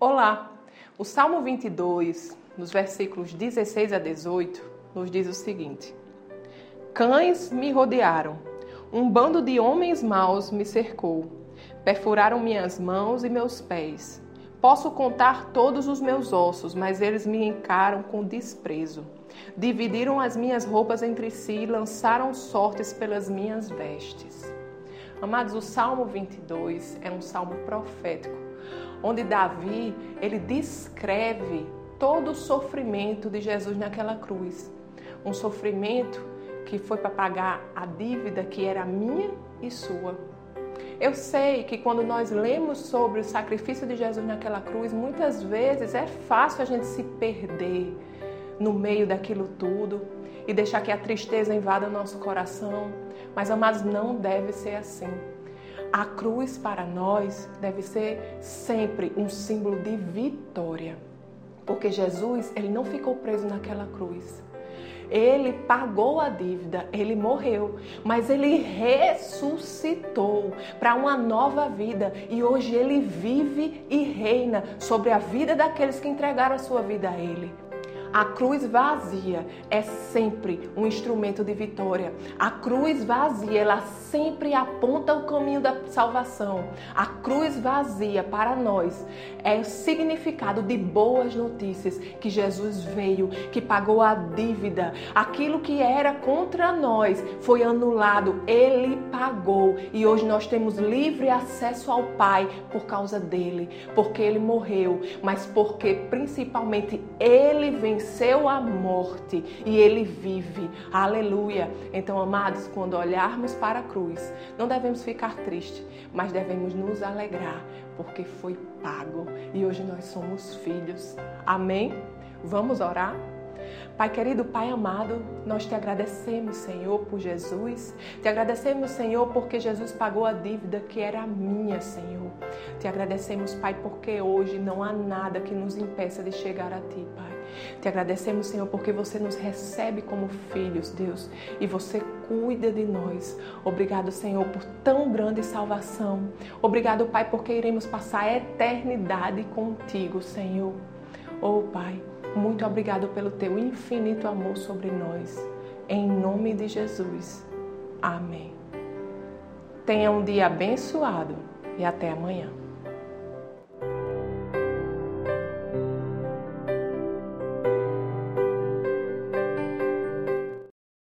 Olá! O Salmo 22, nos versículos 16 a 18, nos diz o seguinte: Cães me rodearam, um bando de homens maus me cercou, perfuraram minhas mãos e meus pés. Posso contar todos os meus ossos, mas eles me encaram com desprezo. Dividiram as minhas roupas entre si e lançaram sortes pelas minhas vestes. Amados, o Salmo 22 é um salmo profético, onde Davi, ele descreve todo o sofrimento de Jesus naquela cruz. Um sofrimento que foi para pagar a dívida que era minha e sua. Eu sei que quando nós lemos sobre o sacrifício de Jesus naquela cruz, muitas vezes é fácil a gente se perder no meio daquilo tudo e deixar que a tristeza invada o nosso coração. Mas, amados, não deve ser assim. A cruz para nós deve ser sempre um símbolo de vitória. Porque Jesus, ele não ficou preso naquela cruz. Ele pagou a dívida, ele morreu, mas ele ressuscitou para uma nova vida e hoje ele vive e reina sobre a vida daqueles que entregaram a sua vida a ele. A cruz vazia é sempre um instrumento de vitória. A cruz vazia, ela sempre aponta o caminho da salvação. A cruz vazia para nós é o significado de boas notícias que Jesus veio, que pagou a dívida. Aquilo que era contra nós foi anulado, ele pagou e hoje nós temos livre acesso ao Pai por causa dele, porque ele morreu, mas porque principalmente ele vem venceu a morte e ele vive. Aleluia. Então, amados, quando olharmos para a cruz, não devemos ficar tristes, mas devemos nos alegrar, porque foi pago e hoje nós somos filhos. Amém? Vamos orar? Pai querido, Pai amado, nós te agradecemos, Senhor, por Jesus. Te agradecemos, Senhor, porque Jesus pagou a dívida que era minha, Senhor. Te agradecemos, Pai, porque hoje não há nada que nos impeça de chegar a Ti, Pai. Te agradecemos, Senhor, porque você nos recebe como filhos, Deus, e você cuida de nós. Obrigado, Senhor, por tão grande salvação. Obrigado, Pai, porque iremos passar a eternidade contigo, Senhor. Oh, Pai. Muito obrigado pelo teu infinito amor sobre nós. Em nome de Jesus. Amém. Tenha um dia abençoado e até amanhã.